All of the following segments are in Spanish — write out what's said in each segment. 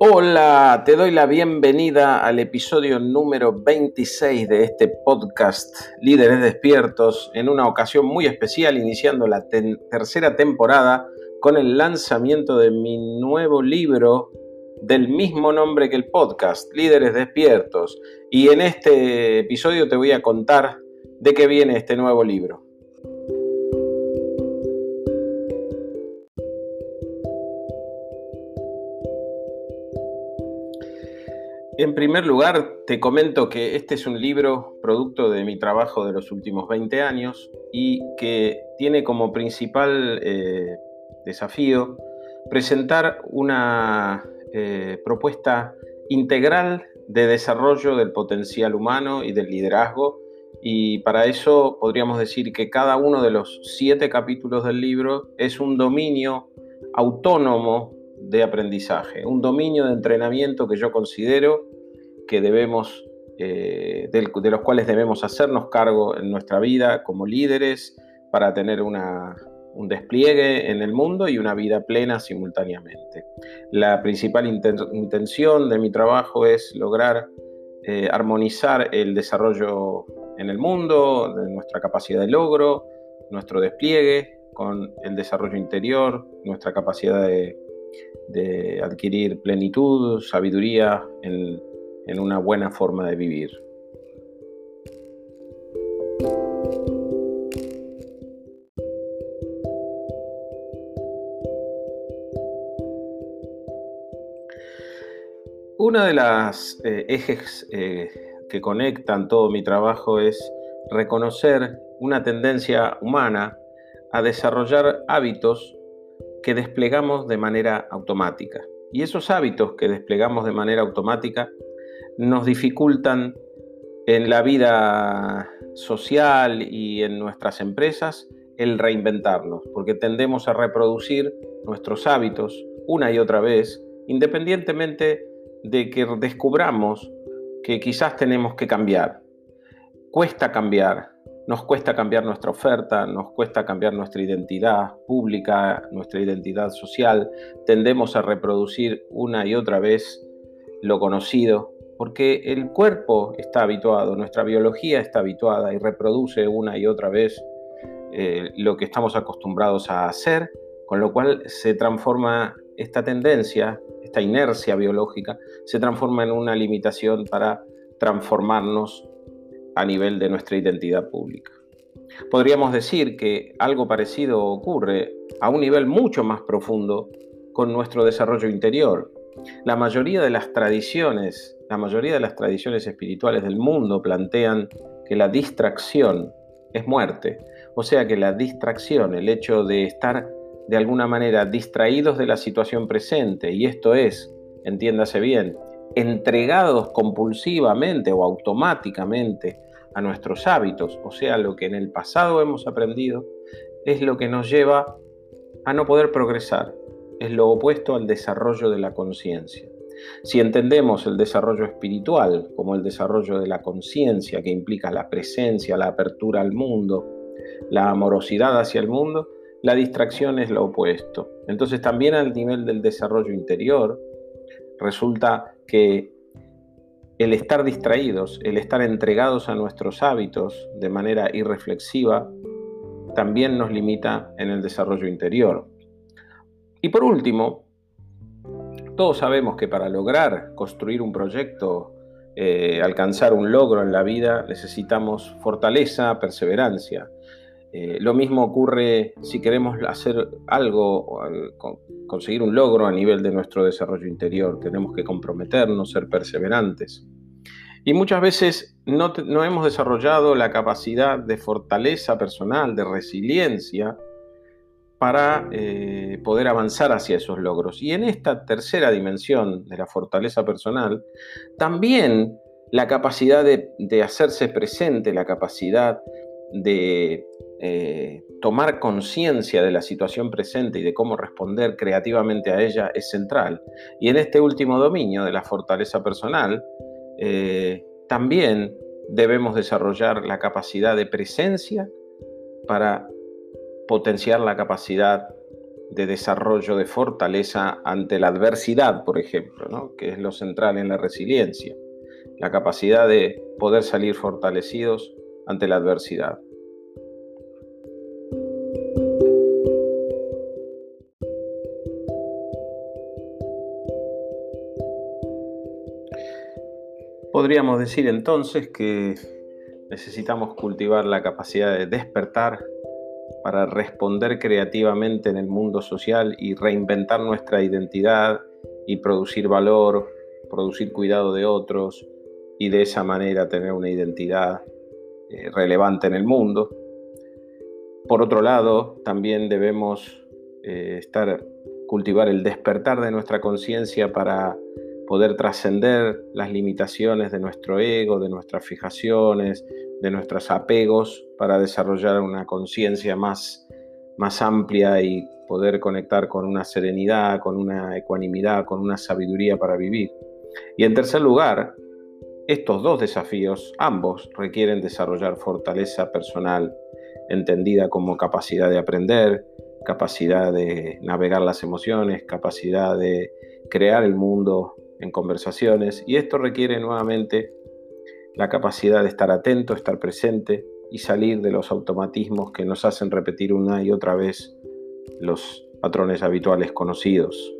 Hola, te doy la bienvenida al episodio número 26 de este podcast Líderes Despiertos, en una ocasión muy especial, iniciando la tercera temporada con el lanzamiento de mi nuevo libro del mismo nombre que el podcast, Líderes Despiertos. Y en este episodio te voy a contar de qué viene este nuevo libro. En primer lugar, te comento que este es un libro producto de mi trabajo de los últimos 20 años y que tiene como principal eh, desafío presentar una eh, propuesta integral de desarrollo del potencial humano y del liderazgo. Y para eso podríamos decir que cada uno de los siete capítulos del libro es un dominio autónomo de aprendizaje, un dominio de entrenamiento que yo considero que debemos, eh, de, los cuales debemos hacernos cargo en nuestra vida como líderes para tener un despliegue en el mundo y una vida plena simultáneamente. La principal intención de mi trabajo es lograr eh, armonizar el desarrollo en el mundo, de nuestra capacidad de logro, nuestro despliegue con el desarrollo interior, nuestra capacidad de, de adquirir plenitud, sabiduría en, en una buena forma de vivir. Una de las eh, ejes eh, que conectan todo mi trabajo es reconocer una tendencia humana a desarrollar hábitos que desplegamos de manera automática. Y esos hábitos que desplegamos de manera automática nos dificultan en la vida social y en nuestras empresas el reinventarnos, porque tendemos a reproducir nuestros hábitos una y otra vez, independientemente de que descubramos que quizás tenemos que cambiar. Cuesta cambiar, nos cuesta cambiar nuestra oferta, nos cuesta cambiar nuestra identidad pública, nuestra identidad social, tendemos a reproducir una y otra vez lo conocido, porque el cuerpo está habituado, nuestra biología está habituada y reproduce una y otra vez eh, lo que estamos acostumbrados a hacer, con lo cual se transforma esta tendencia, esta inercia biológica, se transforma en una limitación para transformarnos a nivel de nuestra identidad pública. Podríamos decir que algo parecido ocurre a un nivel mucho más profundo con nuestro desarrollo interior. La mayoría de las tradiciones la mayoría de las tradiciones espirituales del mundo plantean que la distracción es muerte. O sea que la distracción, el hecho de estar de alguna manera distraídos de la situación presente, y esto es, entiéndase bien, entregados compulsivamente o automáticamente a nuestros hábitos, o sea, lo que en el pasado hemos aprendido, es lo que nos lleva a no poder progresar, es lo opuesto al desarrollo de la conciencia. Si entendemos el desarrollo espiritual como el desarrollo de la conciencia que implica la presencia, la apertura al mundo, la amorosidad hacia el mundo, la distracción es lo opuesto. Entonces también al nivel del desarrollo interior resulta que el estar distraídos, el estar entregados a nuestros hábitos de manera irreflexiva, también nos limita en el desarrollo interior. Y por último, todos sabemos que para lograr construir un proyecto, eh, alcanzar un logro en la vida, necesitamos fortaleza, perseverancia. Eh, lo mismo ocurre si queremos hacer algo, conseguir un logro a nivel de nuestro desarrollo interior. Tenemos que comprometernos, ser perseverantes. Y muchas veces no, no hemos desarrollado la capacidad de fortaleza personal, de resiliencia, para eh, poder avanzar hacia esos logros. Y en esta tercera dimensión de la fortaleza personal, también la capacidad de, hacerse presente, la capacidad de eh, tomar conciencia de la situación presente y de cómo responder creativamente a ella es central. Y en este último dominio de la fortaleza personal, eh, también debemos desarrollar la capacidad de presencia para potenciar la capacidad de desarrollo de fortaleza ante la adversidad, por ejemplo, que es lo central en la resiliencia, la capacidad de poder salir fortalecidos ante la adversidad. Podríamos decir entonces que necesitamos cultivar la capacidad de despertar para responder creativamente en el mundo social y reinventar nuestra identidad y producir valor, producir cuidado de otros y de esa manera tener una identidad eh, relevante en el mundo. Por otro lado, también debemos eh, estar, cultivar el despertar de nuestra conciencia para poder trascender las limitaciones de nuestro ego, de nuestras fijaciones, de nuestros apegos, para desarrollar una conciencia más, más amplia y poder conectar con una serenidad, con una ecuanimidad, con una sabiduría para vivir. Y en tercer lugar, estos dos desafíos, ambos, requieren desarrollar fortaleza personal, entendida como capacidad de aprender, capacidad de navegar las emociones, capacidad de crear el mundo en conversaciones y esto requiere nuevamente la capacidad de estar atento, estar presente y salir de los automatismos que nos hacen repetir una y otra vez los patrones habituales conocidos.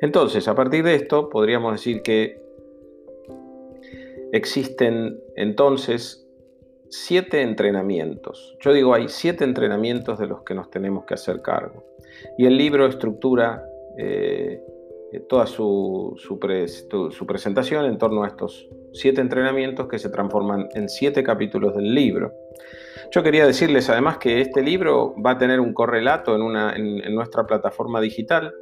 Entonces, a partir de esto, podríamos decir que existen entonces siete entrenamientos. Yo digo, hay siete entrenamientos de los que nos tenemos que hacer cargo. Y el libro estructura eh, toda su, su, presentación en torno a estos siete entrenamientos que se transforman en siete capítulos del libro. Yo quería decirles además que este libro va a tener un correlato en, una, en, nuestra plataforma digital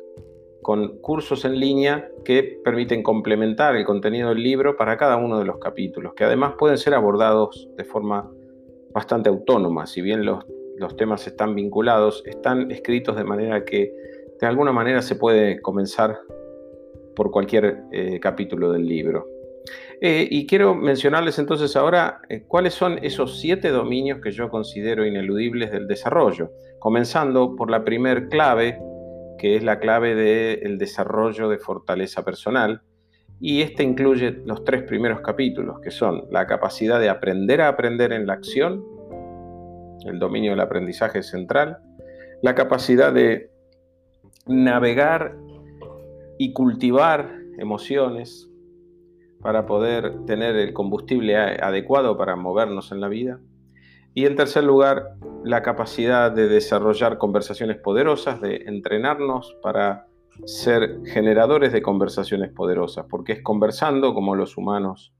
con cursos en línea que permiten complementar el contenido del libro para cada uno de los capítulos, que además pueden ser abordados de forma bastante autónoma, si bien los, los temas están vinculados, están escritos de manera que de alguna manera se puede comenzar por cualquier eh, capítulo del libro. Eh, y quiero mencionarles entonces ahora eh, cuáles son esos siete dominios que yo considero ineludibles del desarrollo, comenzando por la primer clave, que es la clave del desarrollo de fortaleza personal, y este incluye los tres primeros capítulos, que son la capacidad de aprender a aprender en la acción, el dominio del aprendizaje central, la capacidad de navegar y cultivar emociones para poder tener el combustible adecuado para movernos en la vida. Y en tercer lugar, la capacidad de desarrollar conversaciones poderosas, de entrenarnos para ser generadores de conversaciones poderosas, porque es conversando como los humanos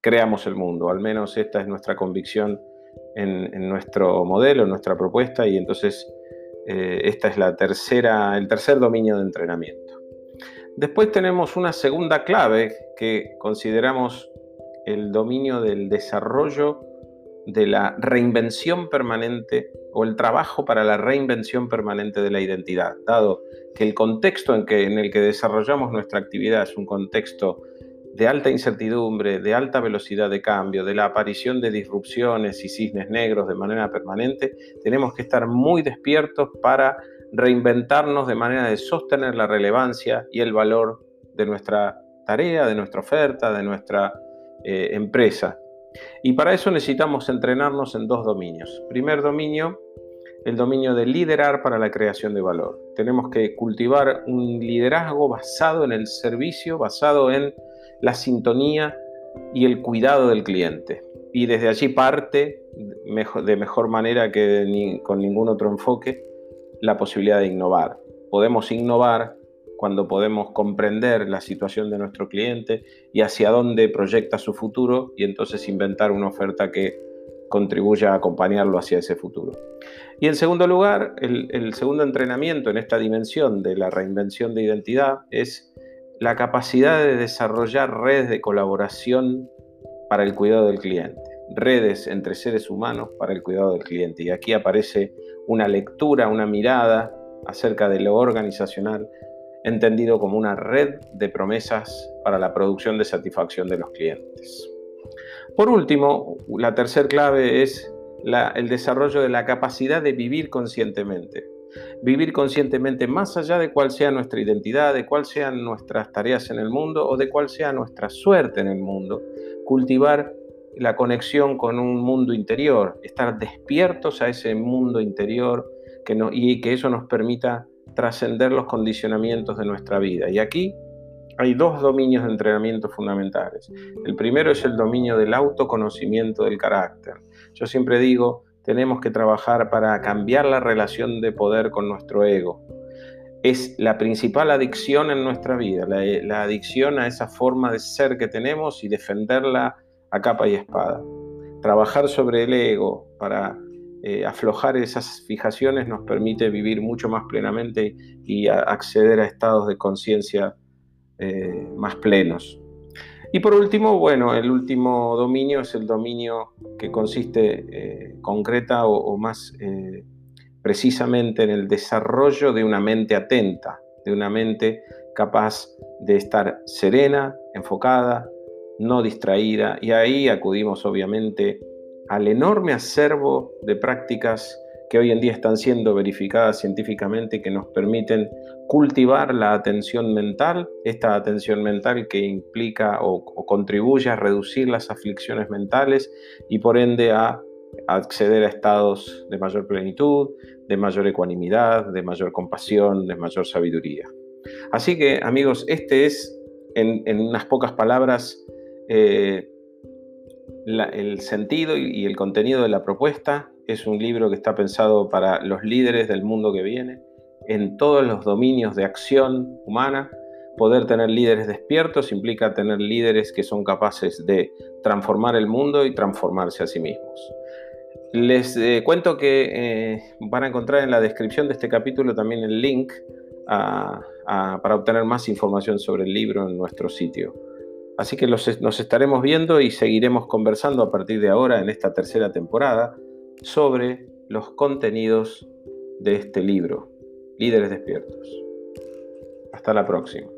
creamos el mundo, al menos esta es nuestra convicción en, nuestro modelo, en nuestra propuesta, y entonces eh, esta es la tercera, el tercer dominio de entrenamiento. Después tenemos una segunda clave que consideramos el dominio del desarrollo de la reinvención permanente o el trabajo para la reinvención permanente de la identidad, dado que el contexto en, el que desarrollamos nuestra actividad es un contexto de alta incertidumbre, de alta velocidad de cambio, de la aparición de disrupciones y cisnes negros de manera permanente, tenemos que estar muy despiertos para reinventarnos de manera de sostener la relevancia y el valor de nuestra tarea, de nuestra oferta, de nuestra eh, empresa. Y para eso necesitamos entrenarnos en dos dominios. Primer dominio, el dominio de liderar para la creación de valor. Tenemos que cultivar un liderazgo basado en el servicio, basado en la sintonía y el cuidado del cliente. Y desde allí parte de mejor manera que con ningún otro enfoque la posibilidad de innovar. Podemos innovar cuando podemos comprender la situación de nuestro cliente y hacia dónde proyecta su futuro y entonces inventar una oferta que contribuya a acompañarlo hacia ese futuro. Y en segundo lugar, el, el, segundo entrenamiento en esta dimensión de la reinvención de identidad es la capacidad de desarrollar redes de colaboración para el cuidado del cliente, redes entre seres humanos para el cuidado del cliente. Y aquí aparece una lectura, una mirada acerca de lo organizacional, entendido como una red de promesas para la producción de satisfacción de los clientes. Por último, la tercera clave es el desarrollo de la capacidad de vivir conscientemente. Vivir conscientemente más allá de cuál sea nuestra identidad, de cuál sean nuestras tareas en el mundo o de cuál sea nuestra suerte en el mundo. Cultivar la conexión con un mundo interior, estar despiertos a ese mundo interior que y que eso nos permita trascender los condicionamientos de nuestra vida. Y aquí hay dos dominios de entrenamiento fundamentales. El primero es el dominio del autoconocimiento del carácter. Yo siempre digo, tenemos que trabajar para cambiar la relación de poder con nuestro ego. Es la principal adicción en nuestra vida, la, adicción a esa forma de ser que tenemos y defenderla a capa y espada. Trabajar sobre el ego para eh, aflojar esas fijaciones nos permite vivir mucho más plenamente y acceder a estados de conciencia eh, más plenos. Y por último, bueno, el último dominio es el dominio que consiste eh, concreta o, más precisamente en el desarrollo de una mente atenta, de una mente capaz de estar serena, enfocada, no distraída. Y ahí acudimos obviamente al enorme acervo de prácticas que hoy en día están siendo verificadas científicamente que nos permiten cultivar la atención mental, esta atención mental que implica o, contribuye a reducir las aflicciones mentales y por ende a acceder a estados de mayor plenitud, de mayor ecuanimidad, de mayor compasión, de mayor sabiduría. Así que amigos, este es en, unas pocas palabras eh, el sentido y el contenido de la propuesta es un libro que está pensado para los líderes del mundo que viene, en todos los dominios de acción humana. Poder tener líderes despiertos implica tener líderes que son capaces de transformar el mundo y transformarse a sí mismos. Les eh, cuento que eh, van a encontrar en la descripción de este capítulo también el link para obtener más información sobre el libro en nuestro sitio. Así que nos estaremos viendo y seguiremos conversando a partir de ahora en esta tercera temporada sobre los contenidos de este libro, Líderes Despiertos. Hasta la próxima.